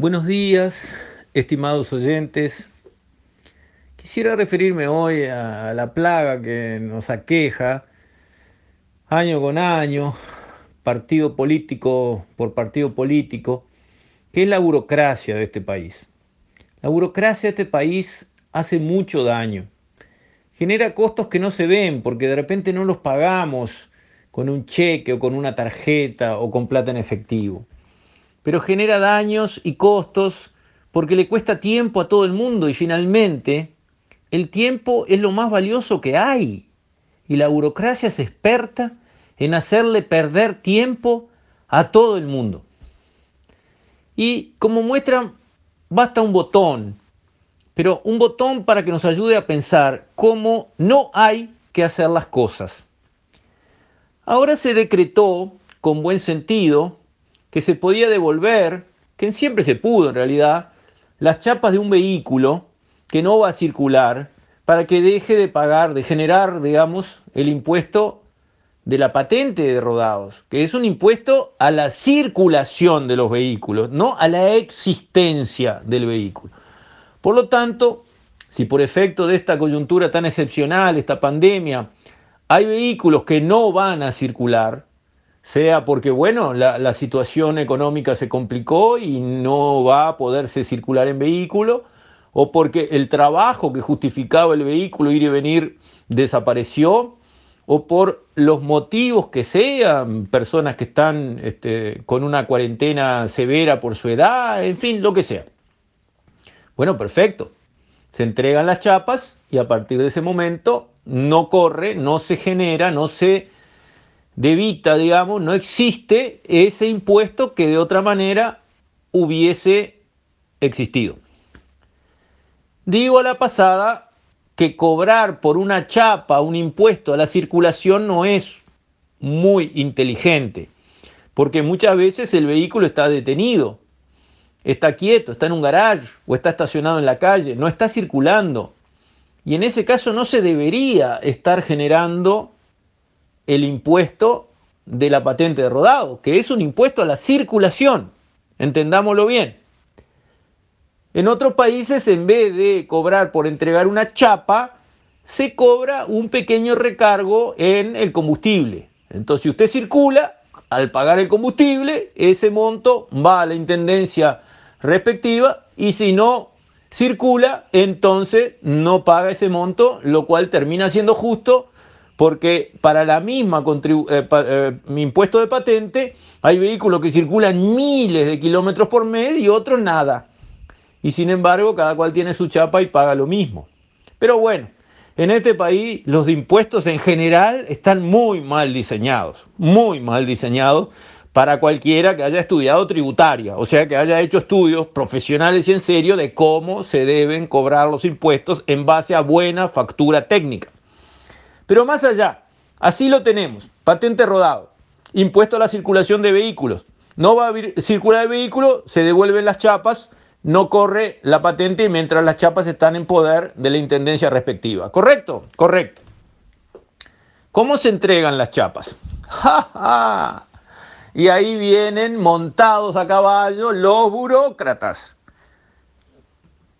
Buenos días, estimados oyentes. Quisiera referirme hoy a la plaga que nos aqueja año con año, partido político por partido político, que es la burocracia de este país. La burocracia de este país hace mucho daño. Genera costos que no se ven porque de repente no los pagamos con un cheque o con una tarjeta o con plata en efectivo pero genera daños y costos porque le cuesta tiempo a todo el mundo y finalmente el tiempo es lo más valioso que hay y la burocracia es experta en hacerle perder tiempo a todo el mundo. Y como muestra, basta un botón, pero un botón para que nos ayude a pensar cómo no hay que hacer las cosas. Ahora se decretó, con buen sentido, que se podía devolver, que siempre se pudo en realidad, las chapas de un vehículo que no va a circular para que deje de pagar, de generar, digamos, el impuesto de la patente de rodados, que es un impuesto a la circulación de los vehículos, no a la existencia del vehículo. Por lo tanto, si por efecto de esta coyuntura tan excepcional, esta pandemia, hay vehículos que no van a circular, sea porque, bueno, la, situación económica se complicó y no va a poderse circular en vehículo, o porque el trabajo que justificaba el vehículo ir y venir desapareció, o por los motivos que sean, personas que están este, con una cuarentena severa por su edad, en fin, lo que sea. Bueno, perfecto. Se entregan las chapas y a partir de ese momento no corre, no se genera, no se de Vita, digamos, no existe ese impuesto que de otra manera hubiese existido. Digo a la pasada que cobrar por una chapa un impuesto a la circulación no es muy inteligente, porque muchas veces el vehículo está detenido, está quieto, está en un garage o está estacionado en la calle, no está circulando. Y en ese caso no se debería estar generando el impuesto de la patente de rodado, que es un impuesto a la circulación, entendámoslo bien. En otros países, en vez de cobrar por entregar una chapa, se cobra un pequeño recargo en el combustible. Entonces, si usted circula, al pagar el combustible, ese monto va a la intendencia respectiva y si no circula, entonces no paga ese monto, lo cual termina siendo justo porque para la misma eh, eh, impuesto de patente hay vehículos que circulan miles de kilómetros por mes y otros nada. Y sin embargo, cada cual tiene su chapa y paga lo mismo. Pero bueno, en este país los impuestos en general están muy mal diseñados, muy mal diseñados para cualquiera que haya estudiado tributaria, o sea, que haya hecho estudios profesionales y en serio de cómo se deben cobrar los impuestos en base a buena factura técnica. Pero más allá, así lo tenemos, patente rodado, impuesto a la circulación de vehículos. No va a circular el vehículo, se devuelven las chapas, no corre la patente mientras las chapas están en poder de la intendencia respectiva. ¿Correcto? Correcto. ¿Cómo se entregan las chapas? Y ahí vienen montados a caballo los burócratas.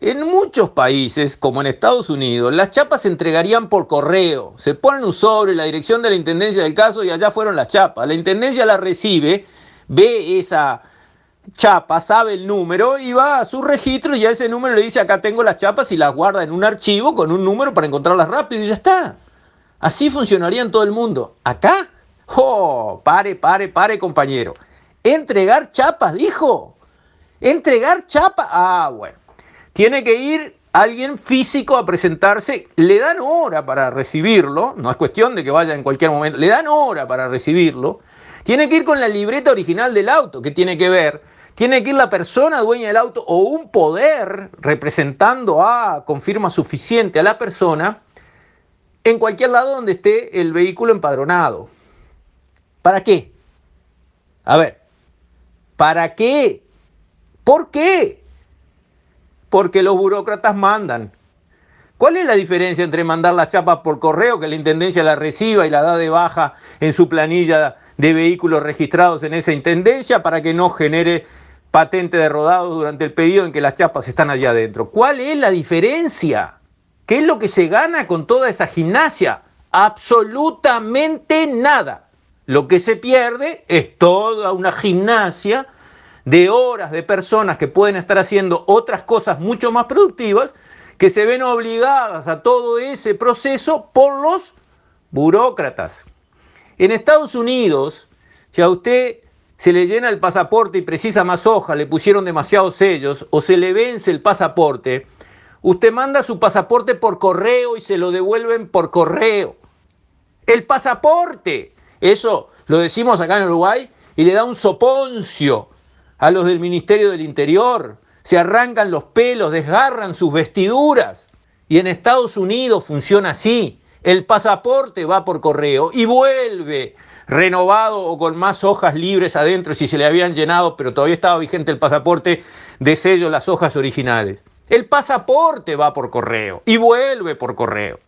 En muchos países, como en Estados Unidos, las chapas se entregarían por correo. Se ponen un sobre, la dirección de la intendencia del caso y allá fueron las chapas. La intendencia la recibe, ve esa chapa, sabe el número y va a su registro y a ese número le dice acá tengo las chapas y las guarda en un archivo con un número para encontrarlas rápido y ya está. Así funcionaría en todo el mundo. Acá, ¡oh! Pare, pare, pare, compañero. Entregar chapas, dijo. Entregar chapas. Ah, bueno. Tiene que ir alguien físico a presentarse, le dan hora para recibirlo, no es cuestión de que vaya en cualquier momento, le dan hora para recibirlo, tiene que ir con la libreta original del auto, que tiene que ver, tiene que ir la persona dueña del auto o un poder representando a, confirma suficiente a la persona, en cualquier lado donde esté el vehículo empadronado. ¿Para qué? A ver, ¿para qué? ¿Por qué? Porque los burócratas mandan. ¿Cuál es la diferencia entre mandar las chapas por correo, que la Intendencia la reciba y la da de baja en su planilla de vehículos registrados en esa Intendencia para que no genere patente de rodado durante el periodo en que las chapas están allá adentro. ¿Cuál es la diferencia? ¿Qué es lo que se gana con toda esa gimnasia? Absolutamente nada. Lo que se pierde es toda una gimnasia de horas de personas que pueden estar haciendo otras cosas mucho más productivas, que se ven obligadas a todo ese proceso por los burócratas. En Estados Unidos, si a usted se le llena el pasaporte y precisa más hojas, le pusieron demasiados sellos o se le vence el pasaporte, usted manda su pasaporte por correo y se lo devuelven por correo. El pasaporte, eso lo decimos acá en Uruguay y le da un soponcio a los del Ministerio del Interior. Se arrancan los pelos, desgarran sus vestiduras. Y en Estados Unidos funciona así. El pasaporte va por correo y vuelve renovado o con más hojas libres adentro si se le habían llenado, pero todavía estaba vigente el pasaporte de sello las hojas originales. El pasaporte va por correo y vuelve por correo.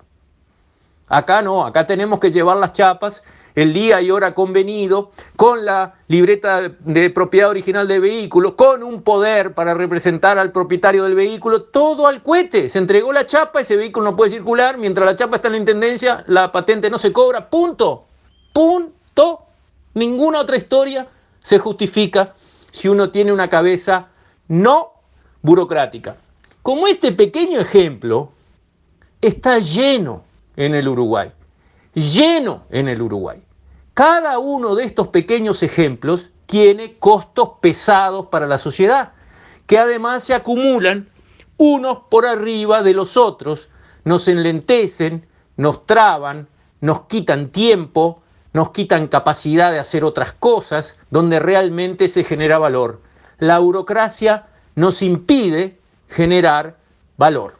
Acá no, acá tenemos que llevar las chapas el día y hora convenido, con la libreta de propiedad original del vehículo, con un poder para representar al propietario del vehículo, todo al cohete. Se entregó la chapa, ese vehículo no puede circular, mientras la chapa está en la intendencia, la patente no se cobra, punto. Punto. Ninguna otra historia se justifica si uno tiene una cabeza no burocrática. Como este pequeño ejemplo está lleno en el Uruguay, lleno en el Uruguay. Cada uno de estos pequeños ejemplos tiene costos pesados para la sociedad, que además se acumulan unos por arriba de los otros, nos enlentecen, nos traban, nos quitan tiempo, nos quitan capacidad de hacer otras cosas donde realmente se genera valor. La burocracia nos impide generar valor.